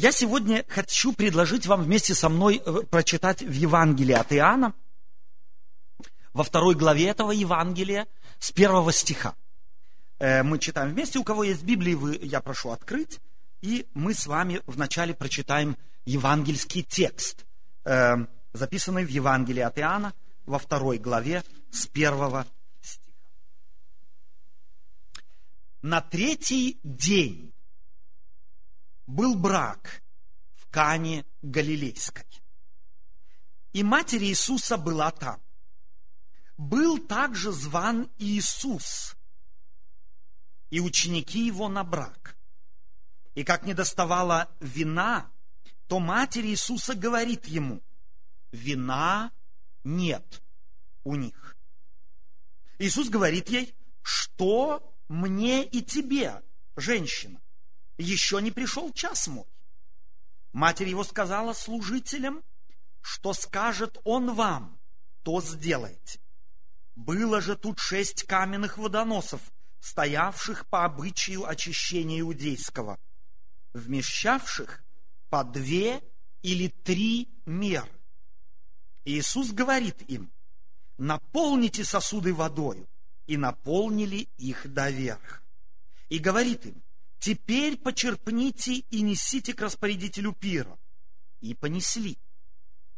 Я сегодня хочу предложить вам вместе со мной э, прочитать в Евангелии от Иоанна, во второй главе этого Евангелия, с первого стиха. Э, мы читаем вместе. У кого есть Библии, вы, я прошу открыть. И мы с вами вначале прочитаем евангельский текст, э, записанный в Евангелии от Иоанна во второй главе с первого стиха. На третий день был брак в Кане Галилейской. И матерь Иисуса была там. Был также зван Иисус, и ученики его на брак. И как не доставала вина, то матерь Иисуса говорит ему, вина нет у них. Иисус говорит ей, что мне и тебе, женщина, еще не пришел час мой. Матерь его сказала служителям, что скажет он вам, то сделайте. Было же тут шесть каменных водоносов, стоявших по обычаю очищения иудейского, вмещавших по две или три меры. Иисус говорит им, наполните сосуды водою, и наполнили их доверх. И говорит им, теперь почерпните и несите к распорядителю пира. И понесли.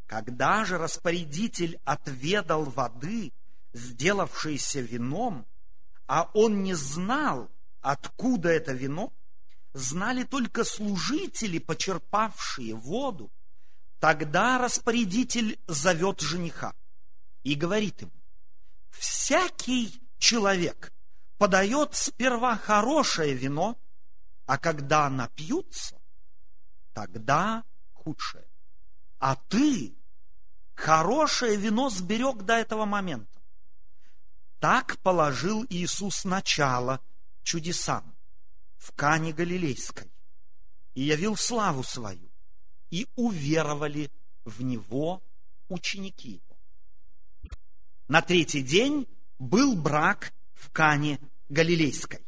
Когда же распорядитель отведал воды, сделавшейся вином, а он не знал, откуда это вино, знали только служители, почерпавшие воду, тогда распорядитель зовет жениха и говорит ему, всякий человек подает сперва хорошее вино, а когда напьются, тогда худшее. А ты хорошее вино сберег до этого момента. Так положил Иисус начало чудесам в Кане Галилейской и явил славу свою, и уверовали в Него ученики Его. На третий день был брак в Кане Галилейской.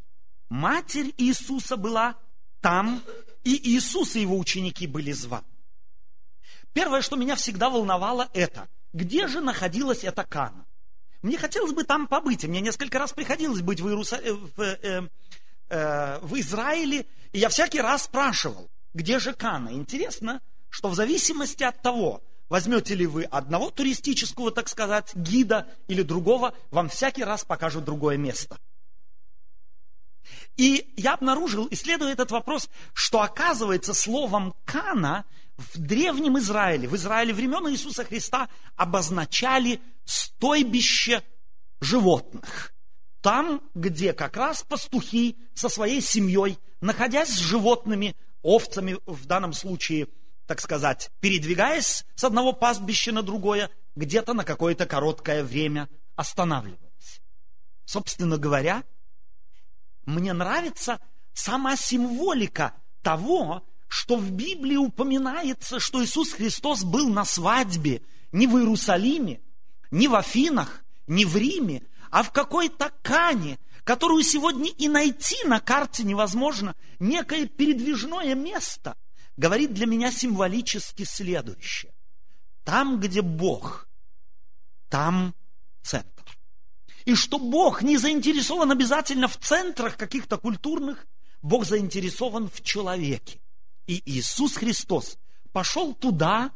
Матерь Иисуса была там, и Иисус и его ученики были званы. Первое, что меня всегда волновало, это, где же находилась эта Кана? Мне хотелось бы там побыть. Мне несколько раз приходилось быть в, Иерусал... Э, в, э, э, в Израиле, и я всякий раз спрашивал, где же Кана. Интересно, что в зависимости от того, возьмете ли вы одного туристического, так сказать, гида или другого, вам всякий раз покажут другое место. И я обнаружил, исследуя этот вопрос, что оказывается словом «кана» в древнем Израиле, в Израиле времен Иисуса Христа обозначали стойбище животных. Там, где как раз пастухи со своей семьей, находясь с животными, овцами в данном случае, так сказать, передвигаясь с одного пастбища на другое, где-то на какое-то короткое время останавливались. Собственно говоря, мне нравится сама символика того, что в Библии упоминается, что Иисус Христос был на свадьбе не в Иерусалиме, не в Афинах, не в Риме, а в какой-то Кане, которую сегодня и найти на карте невозможно, некое передвижное место, говорит для меня символически следующее. Там, где Бог, там центр. И что Бог не заинтересован обязательно в центрах каких-то культурных, Бог заинтересован в человеке. И Иисус Христос пошел туда,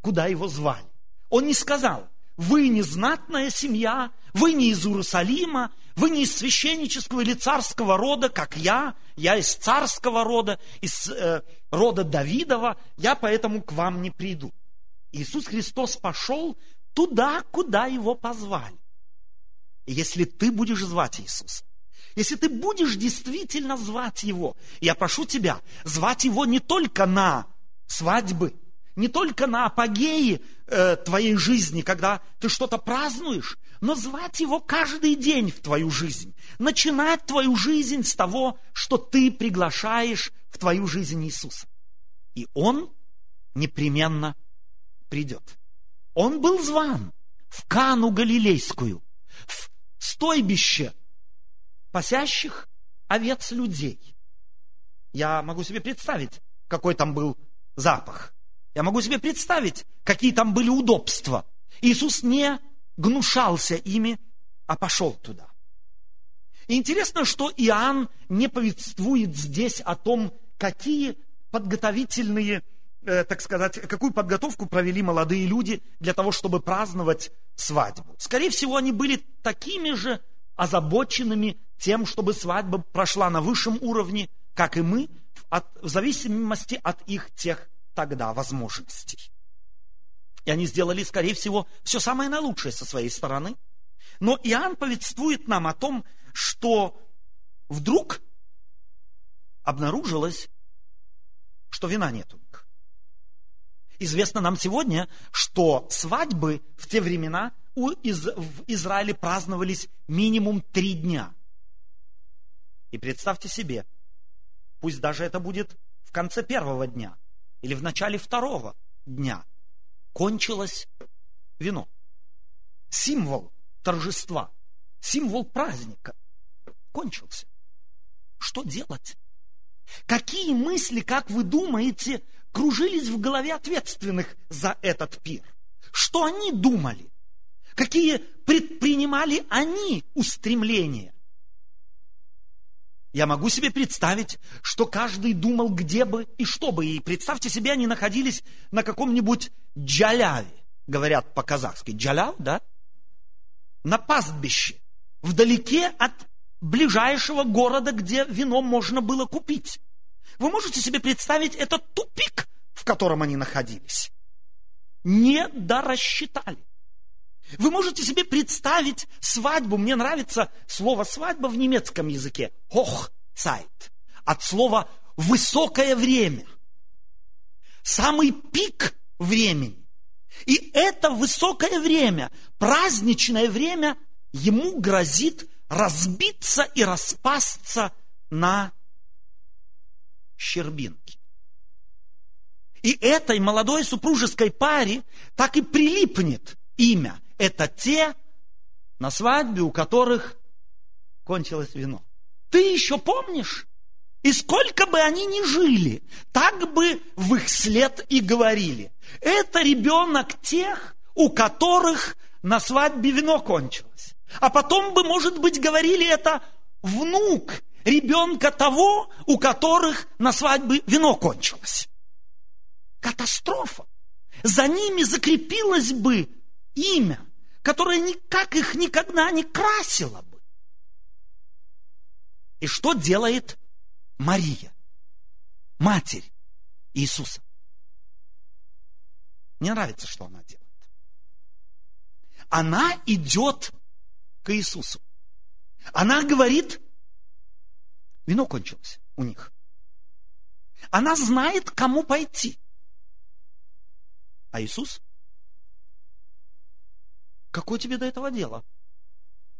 куда его звали. Он не сказал, вы не знатная семья, вы не из Иерусалима, вы не из священнического или царского рода, как я, я из царского рода, из э, рода Давидова, я поэтому к вам не приду. Иисус Христос пошел туда, куда его позвали. Если ты будешь звать Иисуса, если ты будешь действительно звать его, я прошу тебя, звать его не только на свадьбы, не только на апогеи э, твоей жизни, когда ты что-то празднуешь, но звать его каждый день в твою жизнь. Начинать твою жизнь с того, что ты приглашаешь в твою жизнь Иисуса. И он непременно придет. Он был зван в Кану Галилейскую, стойбище пасящих овец людей. Я могу себе представить, какой там был запах. Я могу себе представить, какие там были удобства. Иисус не гнушался ими, а пошел туда. И интересно, что Иоанн не повествует здесь о том, какие подготовительные, так сказать, какую подготовку провели молодые люди для того, чтобы праздновать свадьбу. Скорее всего, они были такими же озабоченными тем, чтобы свадьба прошла на высшем уровне, как и мы, в зависимости от их тех тогда возможностей. И они сделали, скорее всего, все самое наилучшее со своей стороны. Но Иоанн повествует нам о том, что вдруг обнаружилось, что вина нет у них. Известно нам сегодня, что свадьбы в те времена у из, в Израиле праздновались минимум три дня. И представьте себе, пусть даже это будет в конце первого дня или в начале второго дня, кончилось вино. Символ торжества, символ праздника кончился. Что делать? Какие мысли, как вы думаете, кружились в голове ответственных за этот пир? Что они думали? Какие предпринимали они устремления? Я могу себе представить, что каждый думал, где бы и что бы. И представьте себе, они находились на каком-нибудь джаляве, говорят по-казахски. Джаляв, да? На пастбище, вдалеке от ближайшего города, где вино можно было купить. Вы можете себе представить этот тупик, в котором они находились? Не дорассчитали. Вы можете себе представить свадьбу, мне нравится слово свадьба в немецком языке, Hochzeit, от слова высокое время, самый пик времени. И это высокое время, праздничное время, ему грозит разбиться и распасться на щербинки. И этой молодой супружеской паре так и прилипнет имя. Это те, на свадьбе у которых кончилось вино. Ты еще помнишь? И сколько бы они ни жили, так бы в их след и говорили. Это ребенок тех, у которых на свадьбе вино кончилось. А потом бы, может быть, говорили это внук ребенка того, у которых на свадьбе вино кончилось. Катастрофа. За ними закрепилось бы имя, которое никак их никогда не красило бы. И что делает Мария, матерь Иисуса? Мне нравится, что она делает. Она идет к Иисусу. Она говорит, вино кончилось у них. Она знает, кому пойти. А Иисус? Какое тебе до этого дело?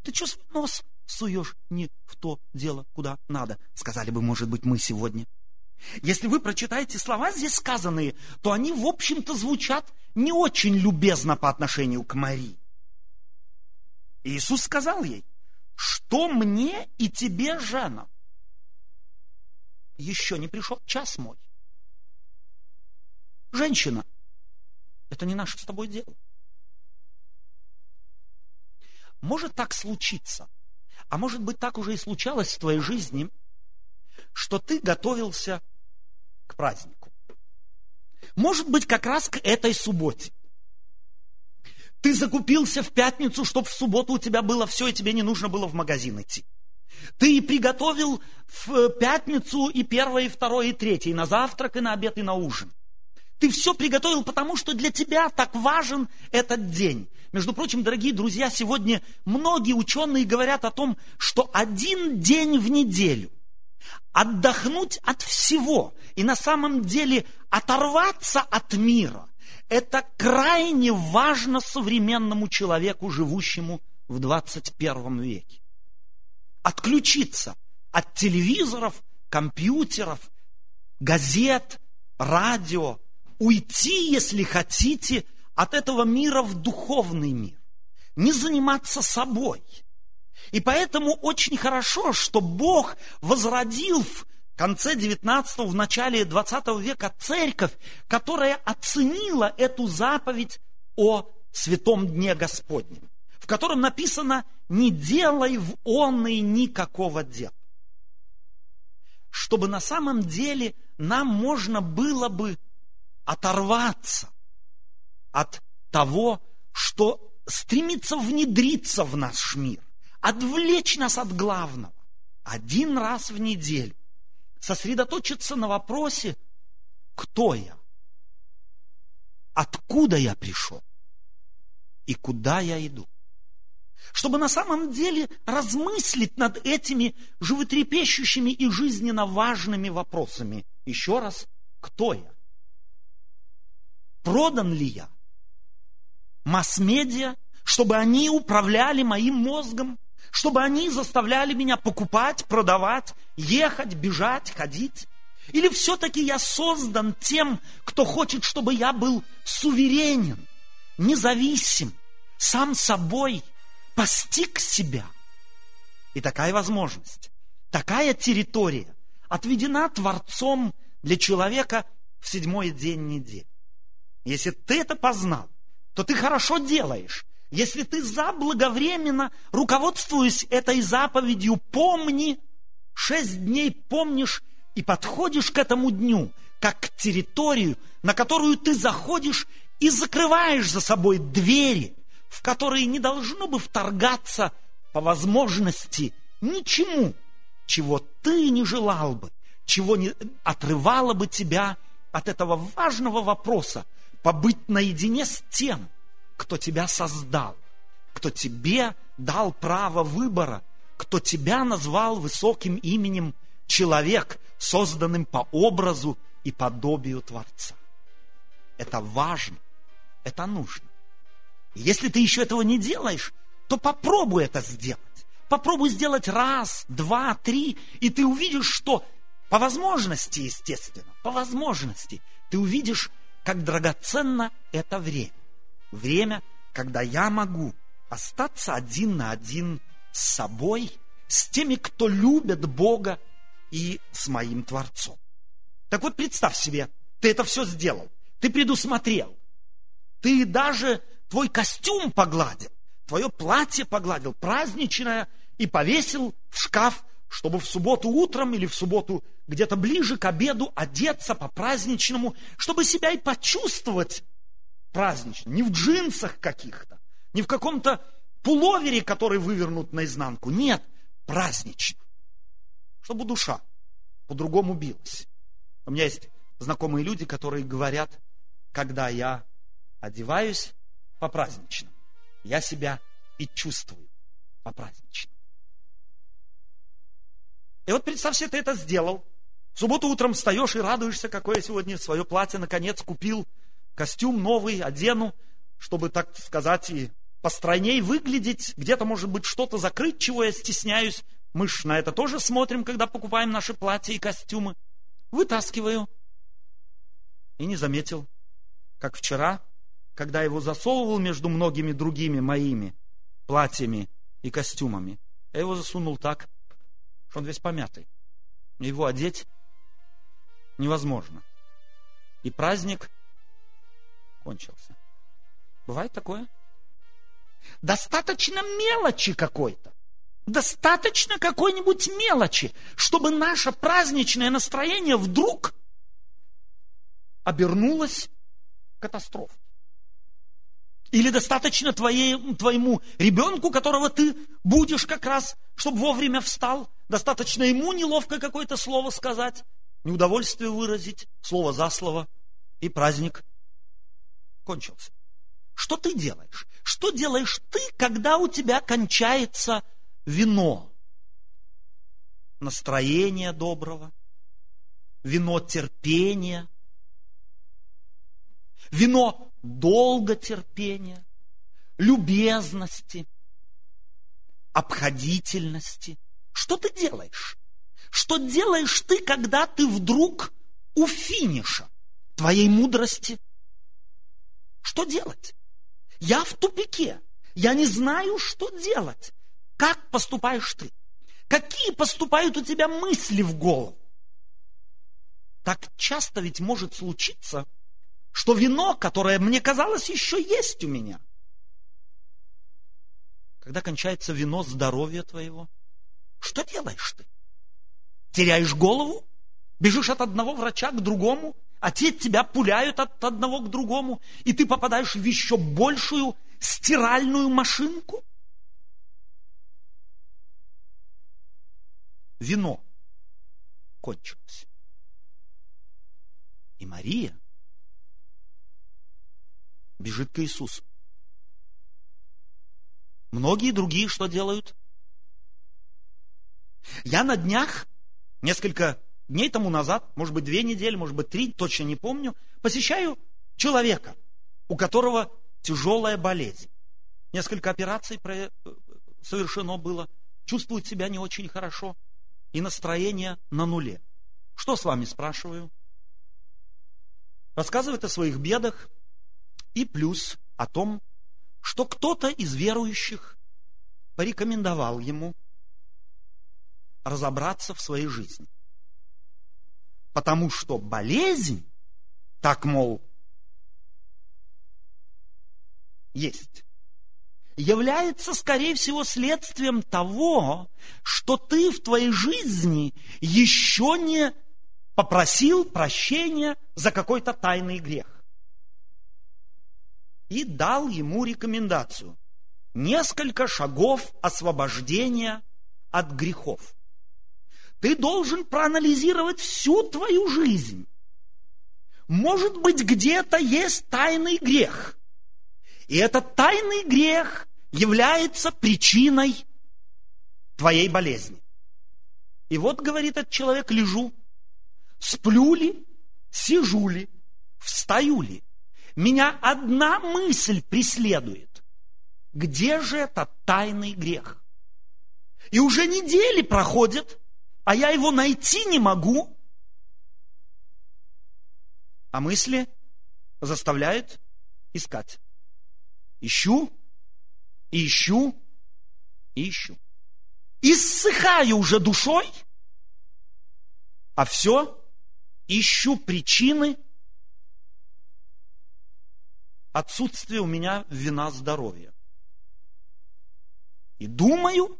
Ты что свой нос суешь не в то дело, куда надо? Сказали бы, может быть, мы сегодня. Если вы прочитаете слова здесь сказанные, то они, в общем-то, звучат не очень любезно по отношению к Марии. Иисус сказал ей, что мне и тебе, жена? Еще не пришел час мой. Женщина, это не наше с тобой дело. Может так случиться, а может быть так уже и случалось в твоей жизни, что ты готовился к празднику. Может быть как раз к этой субботе. Ты закупился в пятницу, чтобы в субботу у тебя было все, и тебе не нужно было в магазин идти. Ты приготовил в пятницу и первое, и второе, и третье, и на завтрак, и на обед, и на ужин. Ты все приготовил, потому что для тебя так важен этот день. Между прочим, дорогие друзья, сегодня многие ученые говорят о том, что один день в неделю отдохнуть от всего и на самом деле оторваться от мира, это крайне важно современному человеку, живущему в 21 веке. Отключиться от телевизоров, компьютеров, газет, радио, уйти, если хотите, от этого мира в духовный мир. Не заниматься собой. И поэтому очень хорошо, что Бог возродил в конце 19 в начале 20 века церковь, которая оценила эту заповедь о святом дне Господнем, в котором написано «не делай в он и никакого дела». Чтобы на самом деле нам можно было бы оторваться от того, что стремится внедриться в наш мир, отвлечь нас от главного. Один раз в неделю сосредоточиться на вопросе, кто я, откуда я пришел и куда я иду. Чтобы на самом деле размыслить над этими животрепещущими и жизненно важными вопросами. Еще раз, кто я? Продан ли я? Масс-медиа, чтобы они управляли моим мозгом, чтобы они заставляли меня покупать, продавать, ехать, бежать, ходить? Или все-таки я создан тем, кто хочет, чтобы я был суверенен, независим, сам собой, постиг себя? И такая возможность, такая территория отведена Творцом для человека в седьмой день недели. Если ты это познал, то ты хорошо делаешь, если ты заблаговременно, руководствуясь этой заповедью, помни, шесть дней помнишь и подходишь к этому дню, как к территорию, на которую ты заходишь и закрываешь за собой двери, в которые не должно бы вторгаться по возможности ничему, чего ты не желал бы, чего не отрывало бы тебя от этого важного вопроса, побыть наедине с тем, кто тебя создал, кто тебе дал право выбора, кто тебя назвал высоким именем человек, созданным по образу и подобию Творца. Это важно, это нужно. Если ты еще этого не делаешь, то попробуй это сделать. Попробуй сделать раз, два, три, и ты увидишь, что по возможности, естественно, по возможности, ты увидишь, как драгоценно это время. Время, когда я могу остаться один на один с собой, с теми, кто любит Бога и с моим Творцом. Так вот, представь себе, ты это все сделал, ты предусмотрел, ты даже твой костюм погладил, твое платье погладил, праздничное, и повесил в шкаф, чтобы в субботу утром или в субботу где-то ближе к обеду одеться по-праздничному, чтобы себя и почувствовать празднично, не в джинсах каких-то, не в каком-то пуловере, который вывернут наизнанку. Нет, празднично. Чтобы душа по-другому билась. У меня есть знакомые люди, которые говорят, когда я одеваюсь по-праздничному, я себя и чувствую по-праздничному. И вот представь себе, ты это сделал. В субботу утром встаешь и радуешься, какое сегодня свое платье наконец купил – костюм новый одену, чтобы, так сказать, и постройней выглядеть, где-то, может быть, что-то закрыть, чего я стесняюсь. Мы ж на это тоже смотрим, когда покупаем наши платья и костюмы. Вытаскиваю. И не заметил, как вчера, когда его засовывал между многими другими моими платьями и костюмами, я его засунул так, что он весь помятый. Его одеть невозможно. И праздник кончился. Бывает такое? Достаточно мелочи какой-то. Достаточно какой-нибудь мелочи, чтобы наше праздничное настроение вдруг обернулось катастрофой. Или достаточно твоей, твоему ребенку, которого ты будешь как раз, чтобы вовремя встал, достаточно ему неловко какое-то слово сказать, неудовольствие выразить, слово за слово, и праздник кончился. Что ты делаешь? Что делаешь ты, когда у тебя кончается вино? Настроение доброго, вино терпения, вино долготерпения, любезности, обходительности. Что ты делаешь? Что делаешь ты, когда ты вдруг у финиша твоей мудрости, что делать? Я в тупике. Я не знаю, что делать. Как поступаешь ты? Какие поступают у тебя мысли в голову? так часто ведь может случиться, что вино, которое мне казалось еще есть у меня, когда кончается вино здоровья твоего, что делаешь ты? Теряешь голову? Бежишь от одного врача к другому? А те тебя пуляют от одного к другому? И ты попадаешь в еще большую стиральную машинку? Вино кончилось. И Мария бежит к Иисусу. Многие другие что делают? Я на днях, несколько дней тому назад, может быть, две недели, может быть, три, точно не помню, посещаю человека, у которого тяжелая болезнь. Несколько операций совершено было, чувствует себя не очень хорошо, и настроение на нуле. Что с вами, спрашиваю? Рассказывает о своих бедах и плюс о том, что кто-то из верующих порекомендовал ему разобраться в своей жизни. Потому что болезнь, так мол, есть, является, скорее всего, следствием того, что ты в твоей жизни еще не попросил прощения за какой-то тайный грех. И дал ему рекомендацию. Несколько шагов освобождения от грехов. Ты должен проанализировать всю твою жизнь. Может быть, где-то есть тайный грех. И этот тайный грех является причиной твоей болезни. И вот, говорит этот человек, лежу, сплю ли, сижу ли, встаю ли. Меня одна мысль преследует. Где же этот тайный грех? И уже недели проходят, а я его найти не могу. А мысли заставляют искать. Ищу, ищу, ищу. Иссыхаю уже душой, а все ищу причины отсутствия у меня вина здоровья. И думаю,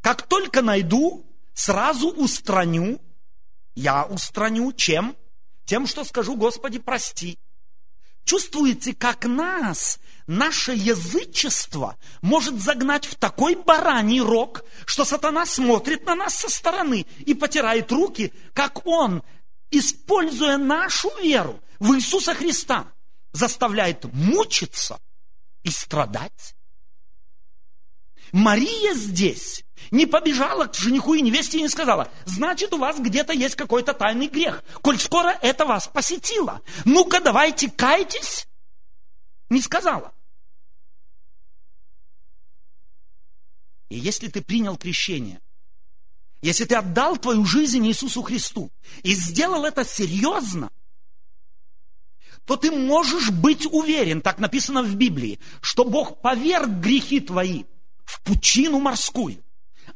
как только найду, сразу устраню, я устраню чем? Тем, что скажу, Господи, прости. Чувствуете, как нас, наше язычество может загнать в такой бараний рог, что сатана смотрит на нас со стороны и потирает руки, как он, используя нашу веру в Иисуса Христа, заставляет мучиться и страдать. Мария здесь не побежала к жениху и невесте и не сказала, значит, у вас где-то есть какой-то тайный грех, коль скоро это вас посетило. Ну-ка, давайте кайтесь. Не сказала. И если ты принял крещение, если ты отдал твою жизнь Иисусу Христу и сделал это серьезно, то ты можешь быть уверен, так написано в Библии, что Бог поверг грехи твои в пучину морскую.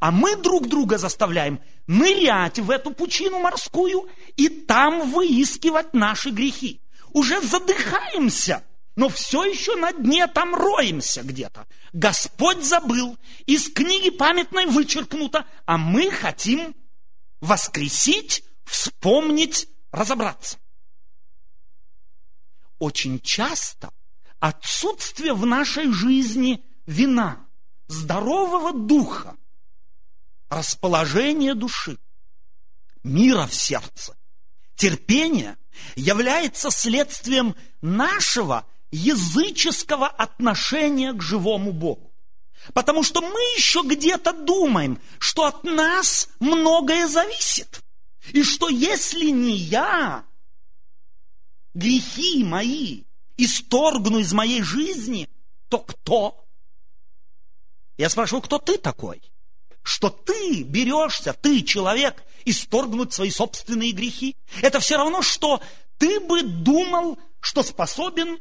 А мы друг друга заставляем нырять в эту пучину морскую и там выискивать наши грехи. Уже задыхаемся, но все еще на дне там роемся где-то. Господь забыл, из книги памятной вычеркнуто, а мы хотим воскресить, вспомнить, разобраться. Очень часто отсутствие в нашей жизни вина, здорового духа, расположение души, мира в сердце, терпение является следствием нашего языческого отношения к живому Богу. Потому что мы еще где-то думаем, что от нас многое зависит. И что если не я, грехи мои исторгну из моей жизни, то кто? Я спрашиваю, кто ты такой? что ты берешься, ты, человек, исторгнуть свои собственные грехи. Это все равно, что ты бы думал, что способен,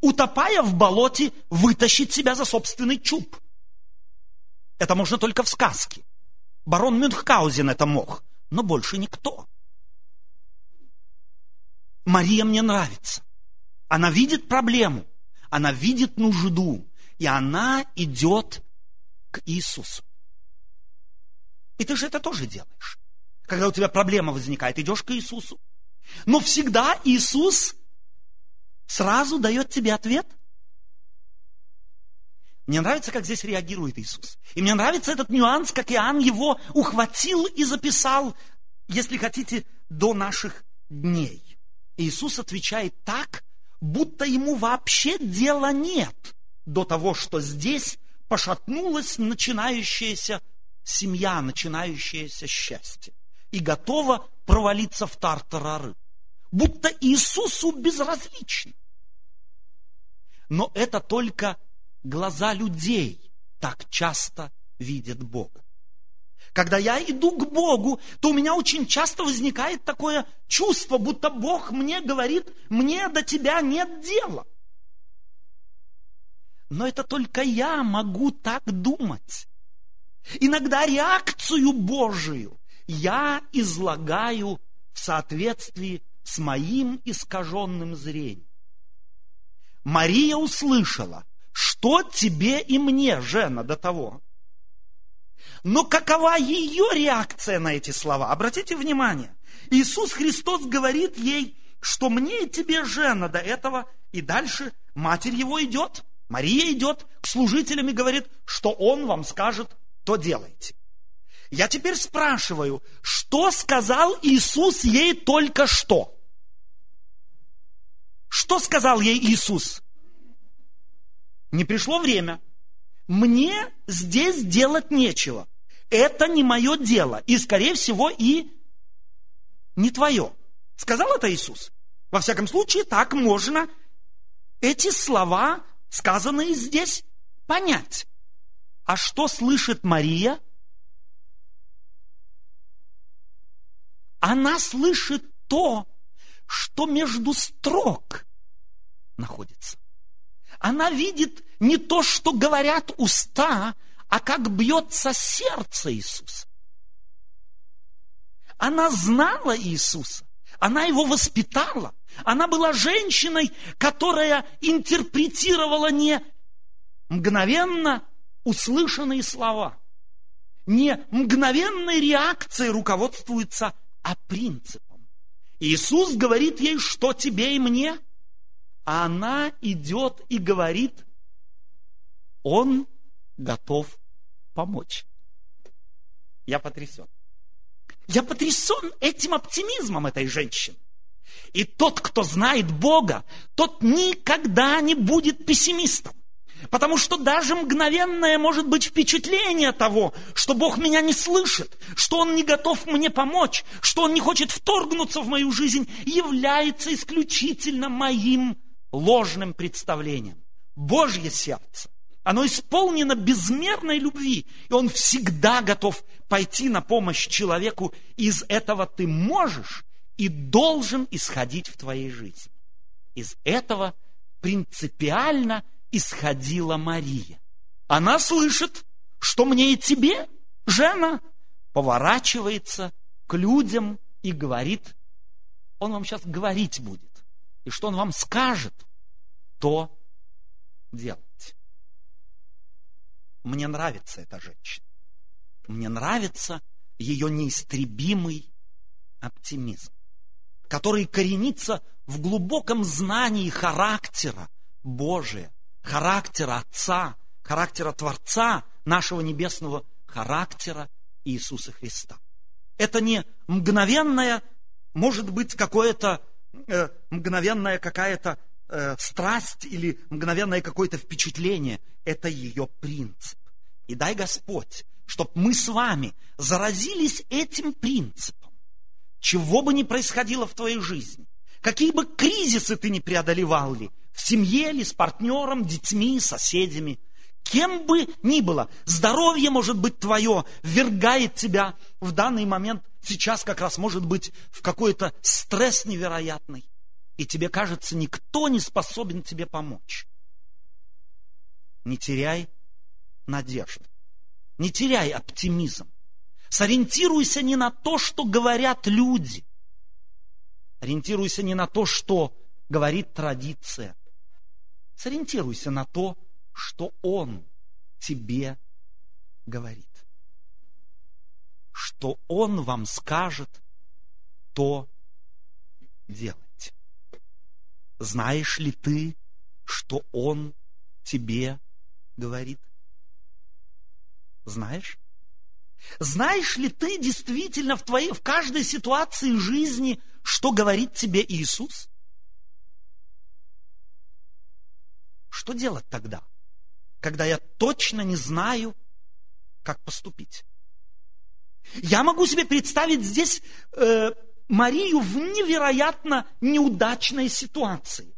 утопая в болоте, вытащить себя за собственный чуб. Это можно только в сказке. Барон Мюнхгаузен это мог, но больше никто. Мария мне нравится. Она видит проблему, она видит нужду, и она идет к Иисусу. И ты же это тоже делаешь. Когда у тебя проблема возникает, идешь к Иисусу. Но всегда Иисус сразу дает тебе ответ. Мне нравится, как здесь реагирует Иисус. И мне нравится этот нюанс, как Иоанн его ухватил и записал, если хотите, до наших дней. Иисус отвечает так, будто ему вообще дела нет до того, что здесь пошатнулась начинающаяся семья, начинающееся счастье и готова провалиться в тартарары. Будто Иисусу безразлично. Но это только глаза людей так часто видят Бога. Когда я иду к Богу, то у меня очень часто возникает такое чувство, будто Бог мне говорит, мне до тебя нет дела. Но это только я могу так думать. Иногда реакцию Божию я излагаю в соответствии с моим искаженным зрением. Мария услышала, что тебе и мне, Жена, до того. Но какова ее реакция на эти слова? Обратите внимание. Иисус Христос говорит ей, что мне и тебе, Жена, до этого, и дальше матерь его идет, Мария идет к служителям и говорит, что он вам скажет, то делайте. Я теперь спрашиваю, что сказал Иисус ей только что? Что сказал ей Иисус? Не пришло время. Мне здесь делать нечего. Это не мое дело. И, скорее всего, и не твое. Сказал это Иисус? Во всяком случае, так можно эти слова, сказанные здесь, понять. А что слышит Мария? Она слышит то, что между строк находится. Она видит не то, что говорят уста, а как бьется сердце Иисуса. Она знала Иисуса, она его воспитала. Она была женщиной, которая интерпретировала не мгновенно услышанные слова, не мгновенной реакцией руководствуется, а принципом. Иисус говорит ей, что тебе и мне, а она идет и говорит, он готов помочь. Я потрясен. Я потрясен этим оптимизмом этой женщины. И тот, кто знает Бога, тот никогда не будет пессимистом. Потому что даже мгновенное может быть впечатление того, что Бог меня не слышит, что Он не готов мне помочь, что Он не хочет вторгнуться в мою жизнь, является исключительно моим ложным представлением. Божье сердце, оно исполнено безмерной любви, и Он всегда готов пойти на помощь человеку. Из этого ты можешь и должен исходить в твоей жизни. Из этого принципиально исходила Мария. Она слышит, что мне и тебе, жена, поворачивается к людям и говорит, он вам сейчас говорить будет. И что он вам скажет, то делать. Мне нравится эта женщина. Мне нравится ее неистребимый оптимизм, который коренится в глубоком знании характера Божия, характера Отца, характера Творца нашего небесного характера Иисуса Христа. Это не мгновенное, может быть, какое-то э, мгновенная какая-то э, страсть или мгновенное какое-то впечатление. Это ее принцип. И дай Господь, чтобы мы с вами заразились этим принципом. Чего бы ни происходило в твоей жизни, какие бы кризисы ты ни преодолевал ли, в семье ли, с партнером, детьми, соседями. Кем бы ни было, здоровье может быть твое, ввергает тебя в данный момент, сейчас как раз может быть в какой-то стресс невероятный. И тебе кажется, никто не способен тебе помочь. Не теряй надежды. Не теряй оптимизм. Сориентируйся не на то, что говорят люди, Ориентируйся не на то, что говорит традиция. Сориентируйся на то, что Он тебе говорит. Что Он вам скажет, то делать. Знаешь ли ты, что Он тебе говорит? Знаешь? Знаешь ли ты действительно в, твоей, в каждой ситуации жизни, что говорит тебе Иисус? Что делать тогда, когда я точно не знаю, как поступить? Я могу себе представить здесь э, Марию в невероятно неудачной ситуации.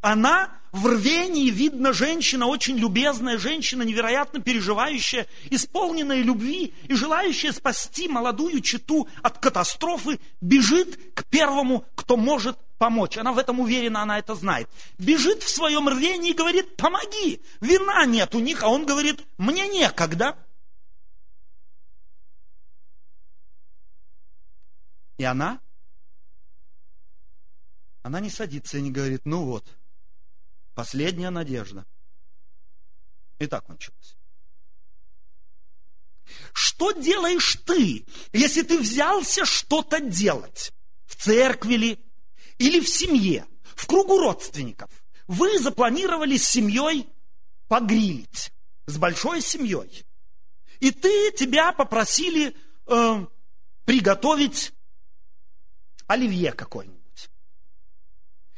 Она в рвении, видно, женщина, очень любезная женщина, невероятно переживающая, исполненная любви и желающая спасти молодую читу от катастрофы, бежит к первому, кто может помочь. Она в этом уверена, она это знает. Бежит в своем рвении и говорит, помоги, вина нет у них, а он говорит, мне некогда. И она, она не садится и не говорит, ну вот, Последняя надежда. И так кончилось. Что делаешь ты, если ты взялся что-то делать? В церкви ли? Или в семье? В кругу родственников? Вы запланировали с семьей погрилить. С большой семьей. И ты, тебя попросили э, приготовить оливье какой-нибудь.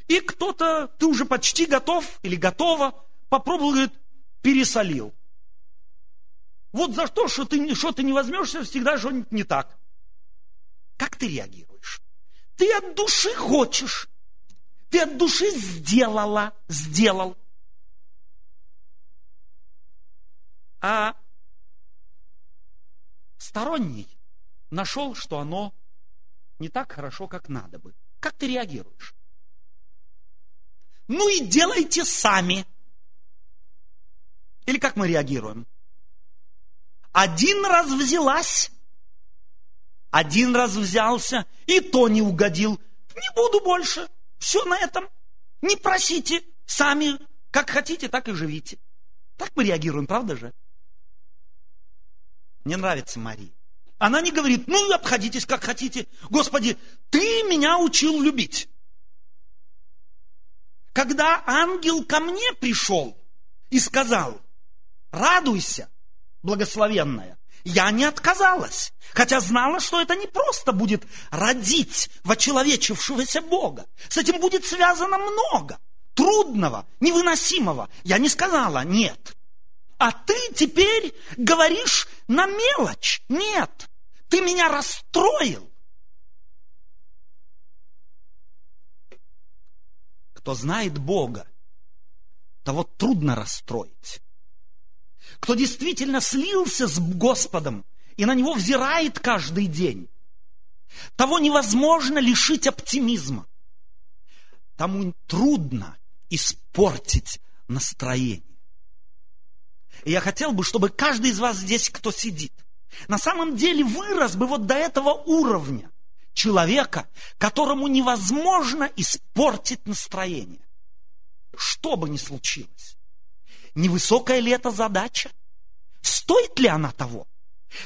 И кто-то, ты уже почти готов или готова, попробовал, говорит, пересолил. Вот за что, что ты, что ты не возьмешься, всегда что-нибудь не так. Как ты реагируешь? Ты от души хочешь. Ты от души сделала, сделал. А сторонний нашел, что оно не так хорошо, как надо бы. Как ты реагируешь? Ну и делайте сами. Или как мы реагируем? Один раз взялась, один раз взялся, и то не угодил. Не буду больше. Все на этом. Не просите. Сами как хотите, так и живите. Так мы реагируем, правда же? Мне нравится Мария. Она не говорит, ну обходитесь как хотите. Господи, ты меня учил любить. Когда ангел ко мне пришел и сказал, радуйся, благословенная, я не отказалась, хотя знала, что это не просто будет родить вочеловечившегося Бога. С этим будет связано много трудного, невыносимого. Я не сказала нет. А ты теперь говоришь на мелочь. Нет, ты меня расстроил. Кто знает Бога, того трудно расстроить. Кто действительно слился с Господом и на Него взирает каждый день, того невозможно лишить оптимизма. Тому трудно испортить настроение. И я хотел бы, чтобы каждый из вас здесь, кто сидит, на самом деле вырос бы вот до этого уровня человека, которому невозможно испортить настроение. Что бы ни случилось. Невысокая ли это задача? Стоит ли она того?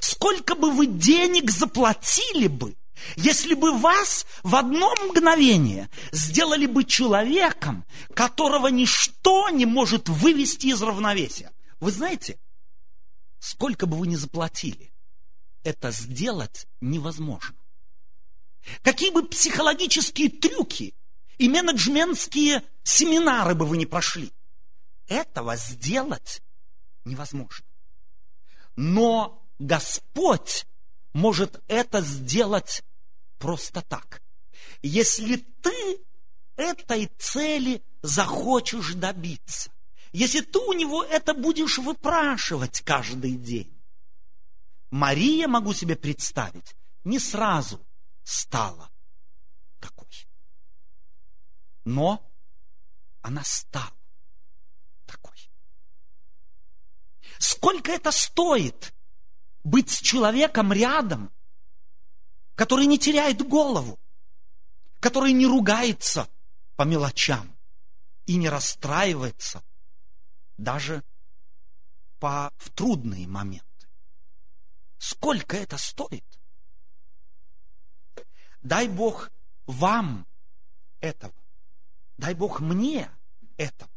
Сколько бы вы денег заплатили бы, если бы вас в одно мгновение сделали бы человеком, которого ничто не может вывести из равновесия? Вы знаете, сколько бы вы ни заплатили, это сделать невозможно. Какие бы психологические трюки и менеджментские семинары бы вы не прошли, этого сделать невозможно. Но Господь может это сделать просто так. Если ты этой цели захочешь добиться, если ты у него это будешь выпрашивать каждый день. Мария, могу себе представить, не сразу стала такой. Но она стала такой. Сколько это стоит быть с человеком рядом, который не теряет голову, который не ругается по мелочам и не расстраивается даже по, в трудные моменты. Сколько это стоит? Дай Бог вам этого. Дай Бог мне этого.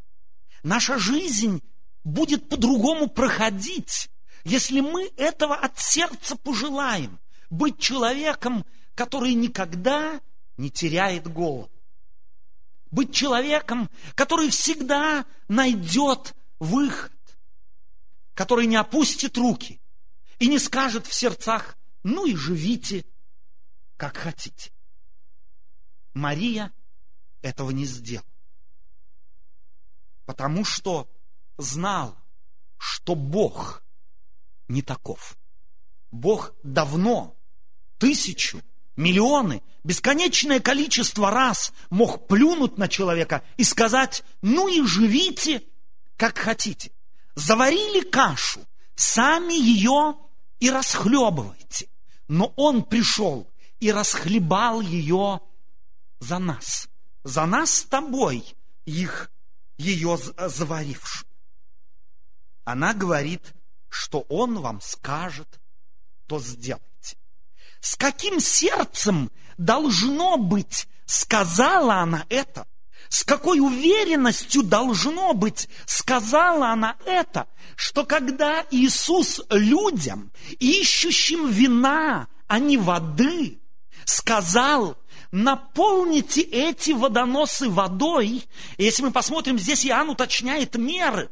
Наша жизнь будет по-другому проходить, если мы этого от сердца пожелаем. Быть человеком, который никогда не теряет голову. Быть человеком, который всегда найдет выход, который не опустит руки и не скажет в сердцах, ну и живите, как хотите. Мария этого не сделала. Потому что знал, что Бог не таков. Бог давно, тысячу, миллионы, бесконечное количество раз мог плюнуть на человека и сказать, ну и живите, как хотите. Заварили кашу, сами ее и расхлебывайте. Но он пришел и расхлебал ее за нас. За нас с тобой, их, ее заварившую. Она говорит, что он вам скажет, то сделайте. С каким сердцем должно быть, сказала она это? С какой уверенностью должно быть, сказала она это, что когда Иисус людям, ищущим вина, а не воды, сказал, наполните эти водоносы водой. Если мы посмотрим, здесь Иоанн уточняет меры.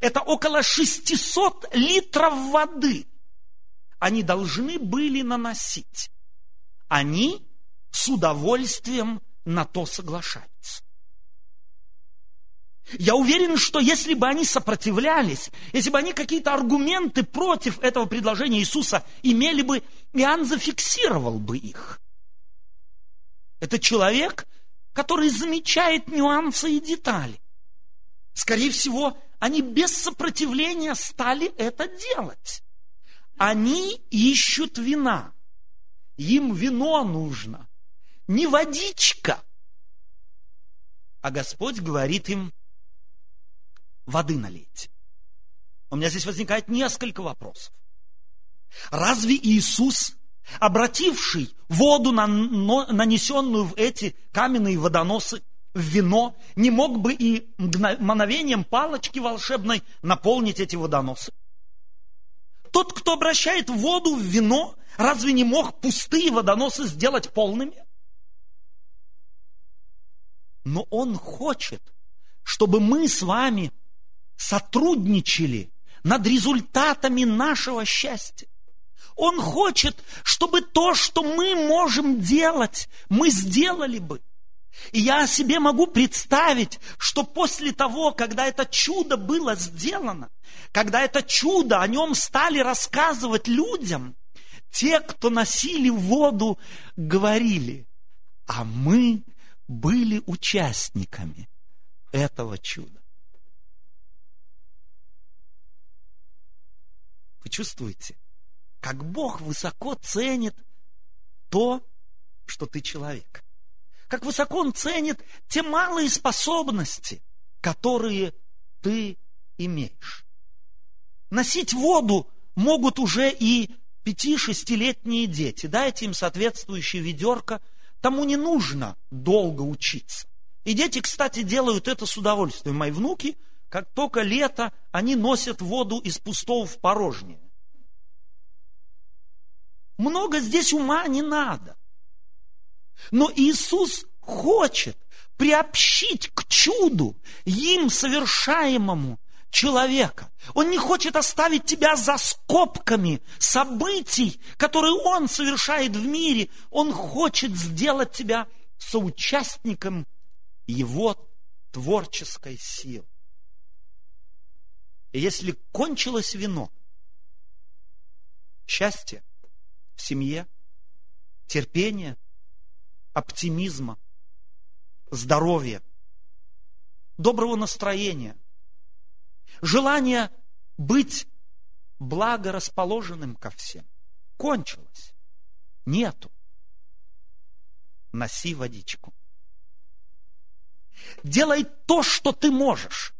Это около 600 литров воды они должны были наносить. Они с удовольствием на то соглашаются. Я уверен, что если бы они сопротивлялись, если бы они какие-то аргументы против этого предложения Иисуса имели бы, Иоанн зафиксировал бы их. Это человек, который замечает нюансы и детали. Скорее всего, они без сопротивления стали это делать. Они ищут вина. Им вино нужно, не водичка. А Господь говорит им, воды налить. У меня здесь возникает несколько вопросов. Разве Иисус обративший воду, нанесенную в эти каменные водоносы, в вино, не мог бы и мгновением палочки волшебной наполнить эти водоносы? Тот, кто обращает воду в вино, разве не мог пустые водоносы сделать полными? Но он хочет, чтобы мы с вами сотрудничали над результатами нашего счастья. Он хочет, чтобы то, что мы можем делать, мы сделали бы. И я себе могу представить, что после того, когда это чудо было сделано, когда это чудо, о нем стали рассказывать людям, те, кто носили воду, говорили, а мы были участниками этого чуда. Вы чувствуете? как Бог высоко ценит то, что ты человек. Как высоко Он ценит те малые способности, которые ты имеешь. Носить воду могут уже и пяти-шестилетние дети. Дайте им соответствующее ведерко, тому не нужно долго учиться. И дети, кстати, делают это с удовольствием. Мои внуки, как только лето, они носят воду из пустого в порожнее. Много здесь ума не надо. Но Иисус хочет приобщить к чуду, им совершаемому человека. Он не хочет оставить тебя за скобками событий, которые Он совершает в мире. Он хочет сделать тебя соучастником Его творческой силы. Если кончилось вино, счастье, в семье, терпения, оптимизма, здоровья, доброго настроения, желания быть благорасположенным ко всем. Кончилось. Нету. носи водичку. Делай то, что ты можешь.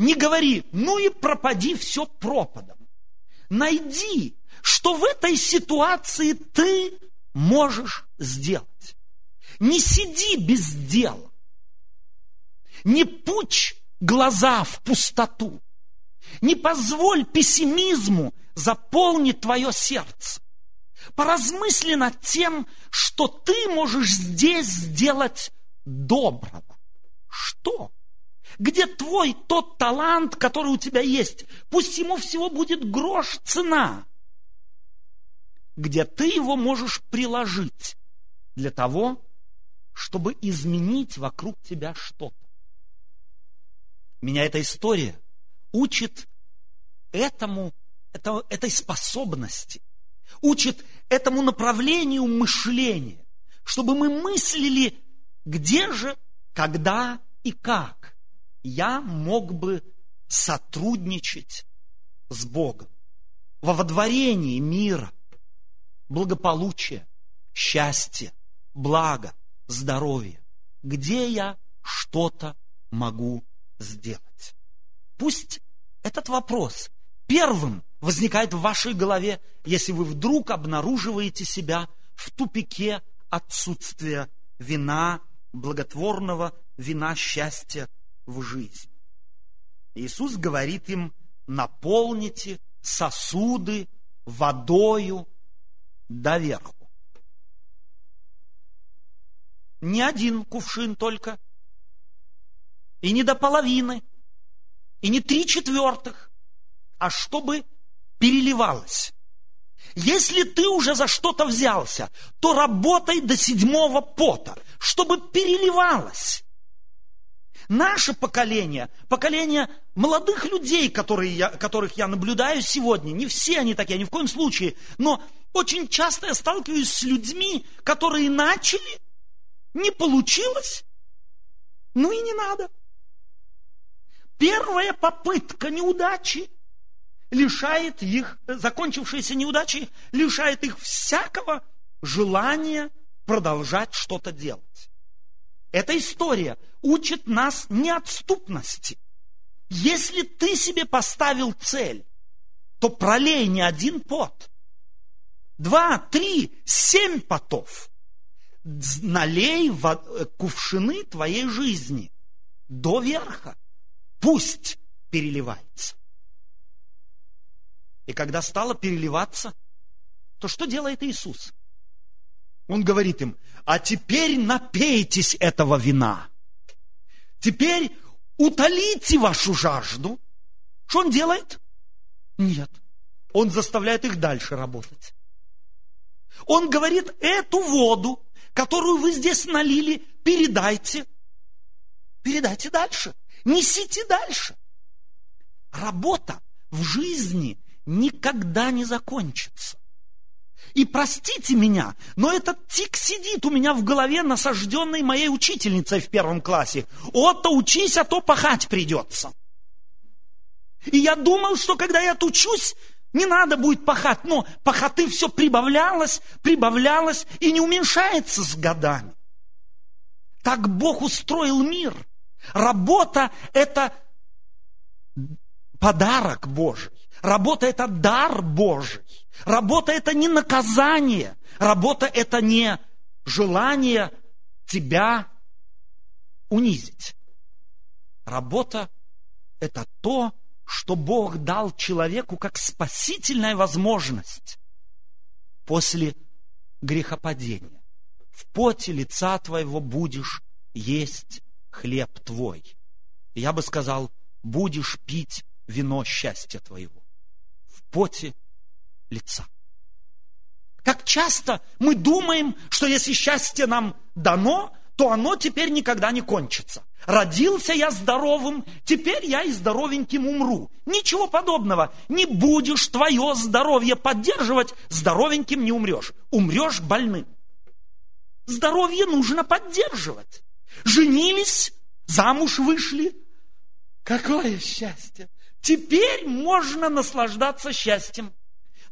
Не говори, ну и пропади все пропадом. Найди, что в этой ситуации ты можешь сделать. Не сиди без дела. Не пучь глаза в пустоту. Не позволь пессимизму заполнить твое сердце. Поразмысли над тем, что ты можешь здесь сделать доброго. Что? Где твой тот талант, который у тебя есть? Пусть ему всего будет грош цена. Где ты его можешь приложить для того, чтобы изменить вокруг тебя что-то. Меня эта история учит этому, это, этой способности, учит этому направлению мышления, чтобы мы мыслили, где же, когда и как я мог бы сотрудничать с Богом во водворении мира, благополучия, счастья, блага, здоровья, где я что-то могу сделать. Пусть этот вопрос первым возникает в вашей голове, если вы вдруг обнаруживаете себя в тупике отсутствия вина, благотворного вина счастья в жизни. Иисус говорит им, наполните сосуды водою доверху. Не один кувшин только, и не до половины, и не три четвертых, а чтобы переливалось. Если ты уже за что-то взялся, то работай до седьмого пота, чтобы переливалось. Наше поколение, поколение молодых людей, которые я, которых я наблюдаю сегодня, не все они такие, ни в коем случае, но очень часто я сталкиваюсь с людьми, которые начали, не получилось, ну и не надо. Первая попытка неудачи лишает их, закончившаяся неудачей, лишает их всякого желания продолжать что-то делать. Эта история учит нас неотступности. Если ты себе поставил цель, то пролей не один пот, два, три, семь потов. Налей э, кувшины твоей жизни до верха. Пусть переливается. И когда стало переливаться, то что делает Иисус? Он говорит им, а теперь напейтесь этого вина. Теперь утолите вашу жажду. Что он делает? Нет. Он заставляет их дальше работать. Он говорит, эту воду, которую вы здесь налили, передайте. Передайте дальше. Несите дальше. Работа в жизни никогда не закончится. И простите меня, но этот тик сидит у меня в голове, насажденный моей учительницей в первом классе. Отто, учись, а то пахать придется. И я думал, что когда я отучусь, не надо будет пахать. Но пахоты все прибавлялось, прибавлялось и не уменьшается с годами. Так Бог устроил мир. Работа – это подарок Божий. Работа – это дар Божий. Работа – это не наказание. Работа – это не желание тебя унизить. Работа – это то, что Бог дал человеку как спасительная возможность после грехопадения. В поте лица твоего будешь есть хлеб твой. Я бы сказал, будешь пить вино счастья твоего. В поте лица. Как часто мы думаем, что если счастье нам дано, то оно теперь никогда не кончится. Родился я здоровым, теперь я и здоровеньким умру. Ничего подобного. Не будешь твое здоровье поддерживать, здоровеньким не умрешь. Умрешь больным. Здоровье нужно поддерживать. Женились, замуж вышли. Какое счастье! Теперь можно наслаждаться счастьем.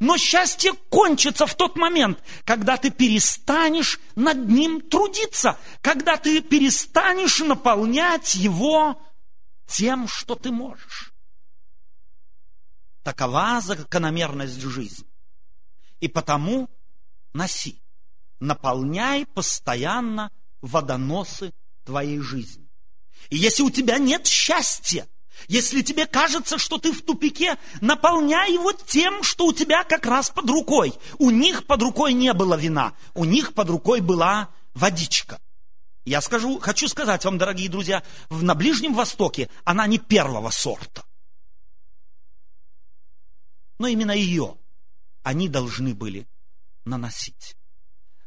Но счастье кончится в тот момент, когда ты перестанешь над ним трудиться, когда ты перестанешь наполнять его тем, что ты можешь. Такова закономерность жизни. И потому носи, наполняй постоянно водоносы твоей жизни. И если у тебя нет счастья, если тебе кажется, что ты в тупике, наполняй его тем, что у тебя как раз под рукой. У них под рукой не было вина, у них под рукой была водичка. Я скажу, хочу сказать вам, дорогие друзья, на Ближнем Востоке она не первого сорта. Но именно ее они должны были наносить.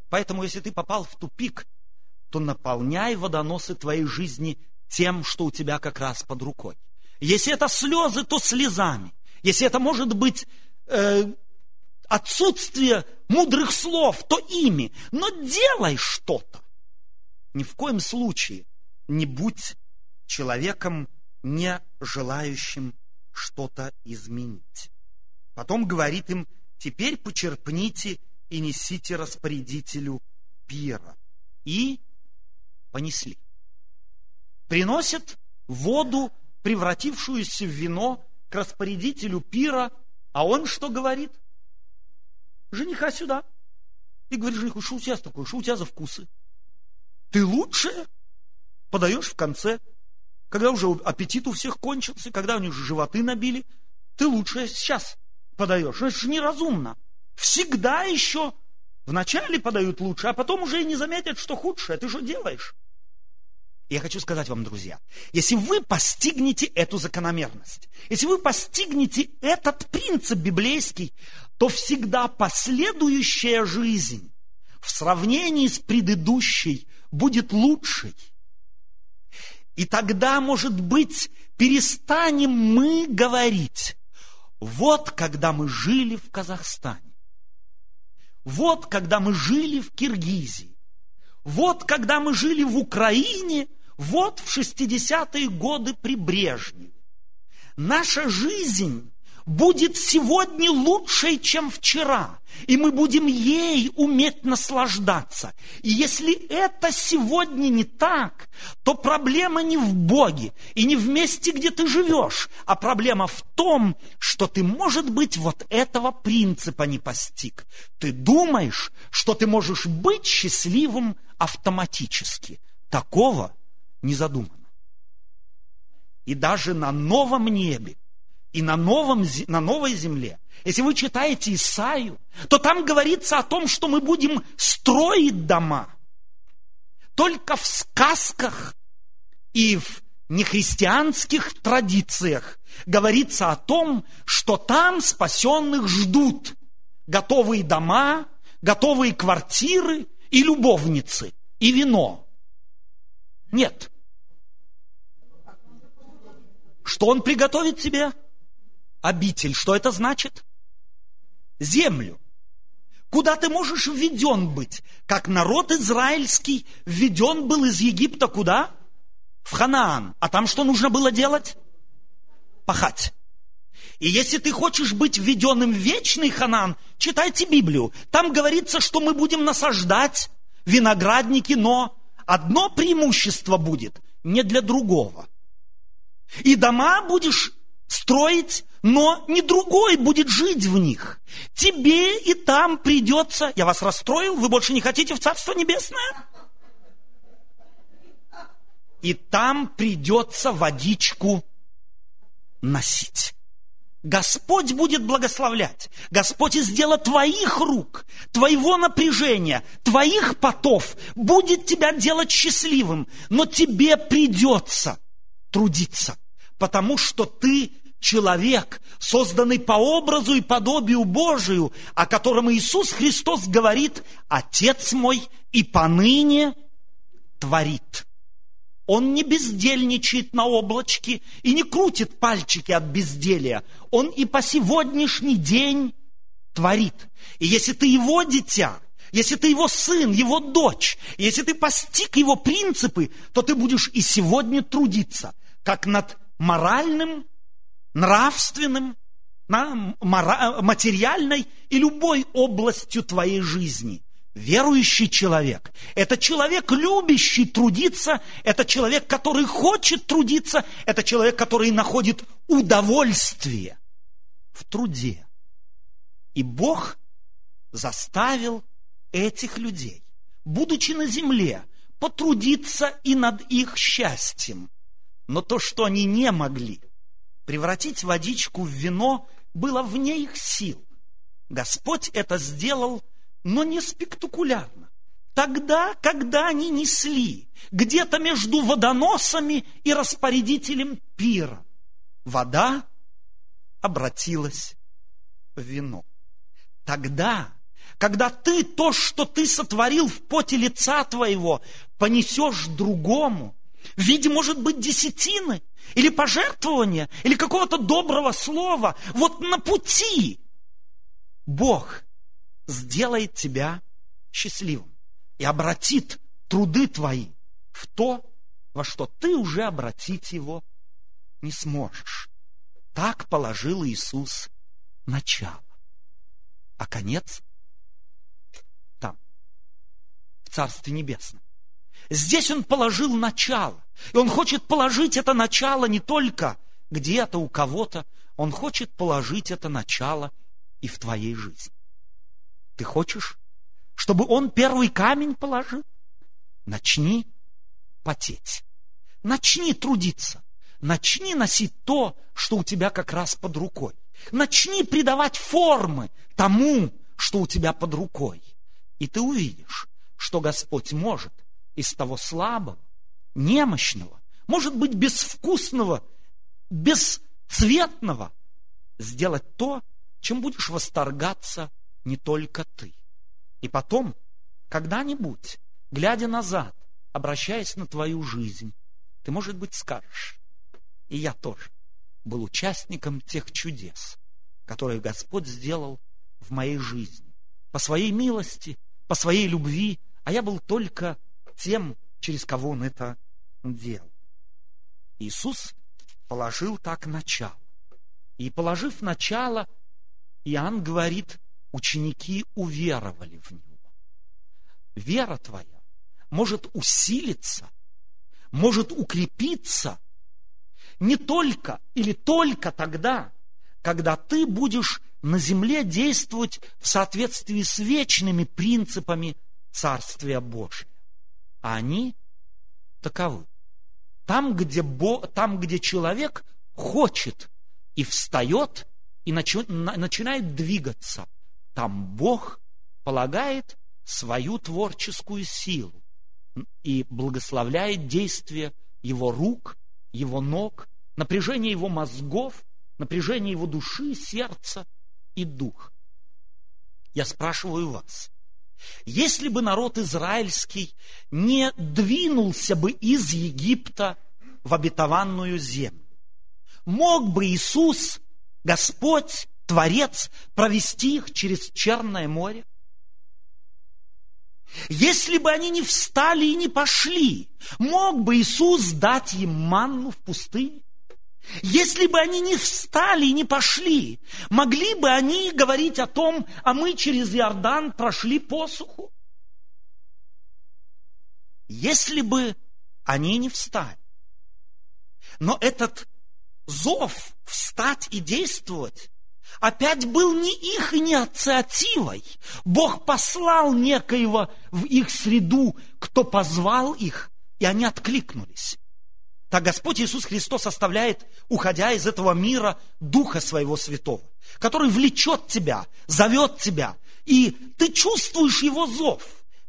Поэтому, если ты попал в тупик, то наполняй водоносы твоей жизни тем, что у тебя как раз под рукой. Если это слезы, то слезами. Если это может быть э, отсутствие мудрых слов, то ими. Но делай что-то. Ни в коем случае не будь человеком, не желающим что-то изменить. Потом говорит им, теперь почерпните и несите распорядителю пира. И понесли. Приносят воду превратившуюся в вино к распорядителю пира, а он что говорит? Жениха сюда. И говорит жениху, что у тебя такое, что у тебя за вкусы? Ты лучшее подаешь в конце, когда уже аппетит у всех кончился, когда у них уже животы набили, ты лучшее сейчас подаешь. Это же неразумно. Всегда еще вначале подают лучше, а потом уже и не заметят, что худшее. Ты что делаешь? Я хочу сказать вам, друзья, если вы постигнете эту закономерность, если вы постигнете этот принцип библейский, то всегда последующая жизнь в сравнении с предыдущей будет лучшей. И тогда, может быть, перестанем мы говорить, вот когда мы жили в Казахстане, вот когда мы жили в Киргизии, вот когда мы жили в Украине – вот в 60-е годы при Брежневе. Наша жизнь будет сегодня лучшей, чем вчера, и мы будем ей уметь наслаждаться. И если это сегодня не так, то проблема не в Боге и не в месте, где ты живешь, а проблема в том, что ты, может быть, вот этого принципа не постиг. Ты думаешь, что ты можешь быть счастливым автоматически. Такого не задумано. И даже на новом небе и на, новом, на новой земле, если вы читаете Исаию, то там говорится о том, что мы будем строить дома. Только в сказках и в нехристианских традициях говорится о том, что там спасенных ждут готовые дома, готовые квартиры и любовницы, и вино. Нет. Что он приготовит тебе? Обитель. Что это значит? Землю. Куда ты можешь введен быть? Как народ израильский введен был из Египта куда? В Ханаан. А там что нужно было делать? Пахать. И если ты хочешь быть введенным в вечный Ханаан, читайте Библию. Там говорится, что мы будем насаждать виноградники, но одно преимущество будет не для другого. И дома будешь строить, но не другой будет жить в них. Тебе и там придется... Я вас расстроил? Вы больше не хотите в Царство Небесное? И там придется водичку носить. Господь будет благословлять. Господь из дела твоих рук, твоего напряжения, твоих потов будет тебя делать счастливым. Но тебе придется трудиться, потому что ты человек, созданный по образу и подобию Божию, о котором Иисус Христос говорит, «Отец мой и поныне творит». Он не бездельничает на облачке и не крутит пальчики от безделия. Он и по сегодняшний день творит. И если ты его дитя, если ты его сын, его дочь, если ты постиг его принципы, то ты будешь и сегодня трудиться, как над моральным, нравственным, материальной и любой областью твоей жизни. Верующий человек – это человек, любящий трудиться, это человек, который хочет трудиться, это человек, который находит удовольствие в труде. И Бог заставил этих людей, будучи на земле, потрудиться и над их счастьем. Но то, что они не могли превратить водичку в вино, было вне их сил. Господь это сделал, но не спектакулярно. Тогда, когда они несли где-то между водоносами и распорядителем пира, вода обратилась в вино. Тогда, когда ты то, что ты сотворил в поте лица твоего, понесешь другому, в виде, может быть, десятины, или пожертвования, или какого-то доброго слова, вот на пути Бог сделает тебя счастливым и обратит труды твои в то, во что ты уже обратить его не сможешь. Так положил Иисус начало. А конец там, в Царстве Небесном. Здесь Он положил начало. И Он хочет положить это начало не только где-то у кого-то, Он хочет положить это начало и в твоей жизни. Ты хочешь, чтобы Он первый камень положил? Начни потеть. Начни трудиться. Начни носить то, что у тебя как раз под рукой. Начни придавать формы тому, что у тебя под рукой. И ты увидишь, что Господь может из того слабого, немощного, может быть, безвкусного, бесцветного, сделать то, чем будешь восторгаться не только ты. И потом, когда-нибудь, глядя назад, обращаясь на твою жизнь, ты, может быть, скажешь, и я тоже был участником тех чудес, которые Господь сделал в моей жизни. По своей милости, по своей любви, а я был только тем, через кого Он это делал. Иисус положил так начало. И положив начало, Иоанн говорит, ученики уверовали в Него. Вера твоя может усилиться, может укрепиться не только или только тогда, когда ты будешь на земле действовать в соответствии с вечными принципами Царствия Божия. А они таковы. Там, где, Бо, там, где человек хочет и встает, и начи, начинает двигаться, там Бог полагает свою творческую силу и благословляет действие его рук, его ног, напряжение его мозгов, напряжение его души, сердца и духа. Я спрашиваю вас, если бы народ израильский не двинулся бы из Египта в обетованную землю, мог бы Иисус, Господь, Творец, провести их через Черное море? Если бы они не встали и не пошли, мог бы Иисус дать им манну в пустыне? Если бы они не встали и не пошли, могли бы они говорить о том, а мы через Иордан прошли посуху? Если бы они не встали. Но этот зов встать и действовать опять был не их инициативой. Бог послал некоего в их среду, кто позвал их, и они откликнулись. Так Господь Иисус Христос оставляет, уходя из этого мира, Духа Своего Святого, который влечет тебя, зовет тебя, и ты чувствуешь Его зов.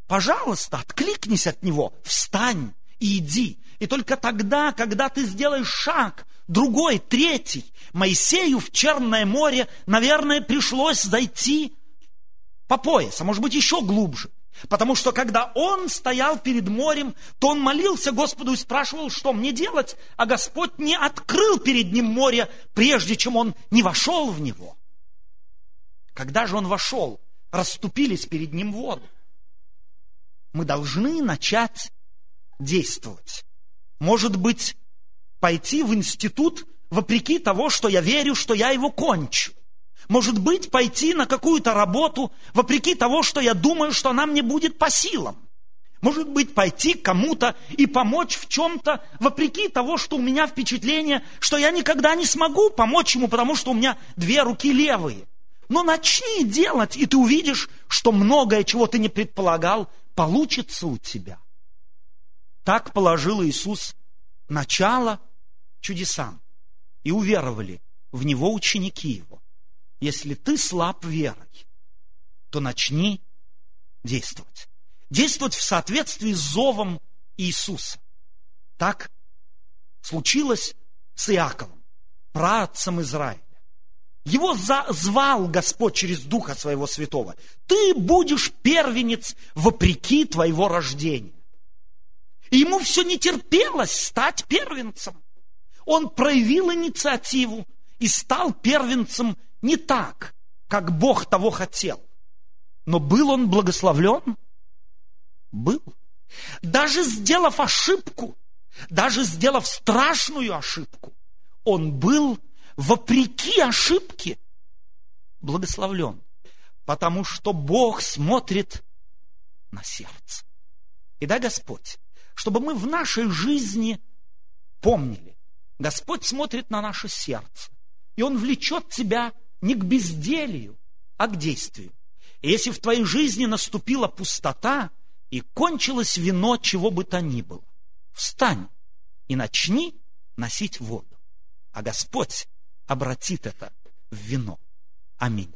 Пожалуйста, откликнись от Него, встань и иди. И только тогда, когда ты сделаешь шаг, другой, третий, Моисею в Черное море, наверное, пришлось зайти по пояс, а может быть еще глубже – Потому что когда он стоял перед морем, то он молился Господу и спрашивал, что мне делать, а Господь не открыл перед ним море, прежде чем он не вошел в него. Когда же он вошел, расступились перед ним воды. Мы должны начать действовать. Может быть, пойти в институт вопреки того, что я верю, что я его кончу. Может быть, пойти на какую-то работу, вопреки того, что я думаю, что она мне будет по силам. Может быть, пойти к кому-то и помочь в чем-то, вопреки того, что у меня впечатление, что я никогда не смогу помочь ему, потому что у меня две руки левые. Но начни делать, и ты увидишь, что многое, чего ты не предполагал, получится у тебя. Так положил Иисус начало чудесам, и уверовали в Него ученики Его. Если ты слаб верой, то начни действовать действовать в соответствии с зовом Иисуса. Так случилось с Иаковом, праотцем Израиля. Его звал Господь через Духа Своего Святого. Ты будешь первенец вопреки твоего рождения. И ему все не терпелось стать первенцем. Он проявил инициативу и стал первенцем не так, как Бог того хотел. Но был он благословлен был. Даже сделав ошибку, даже сделав страшную ошибку, он был вопреки ошибке благословлен, потому что Бог смотрит на сердце. И да, Господь, чтобы мы в нашей жизни помнили, Господь смотрит на наше сердце, и Он влечет тебя не к безделию, а к действию. И если в твоей жизни наступила пустота, и кончилось вино чего бы то ни было. Встань и начни носить воду, а Господь обратит это в вино. Аминь.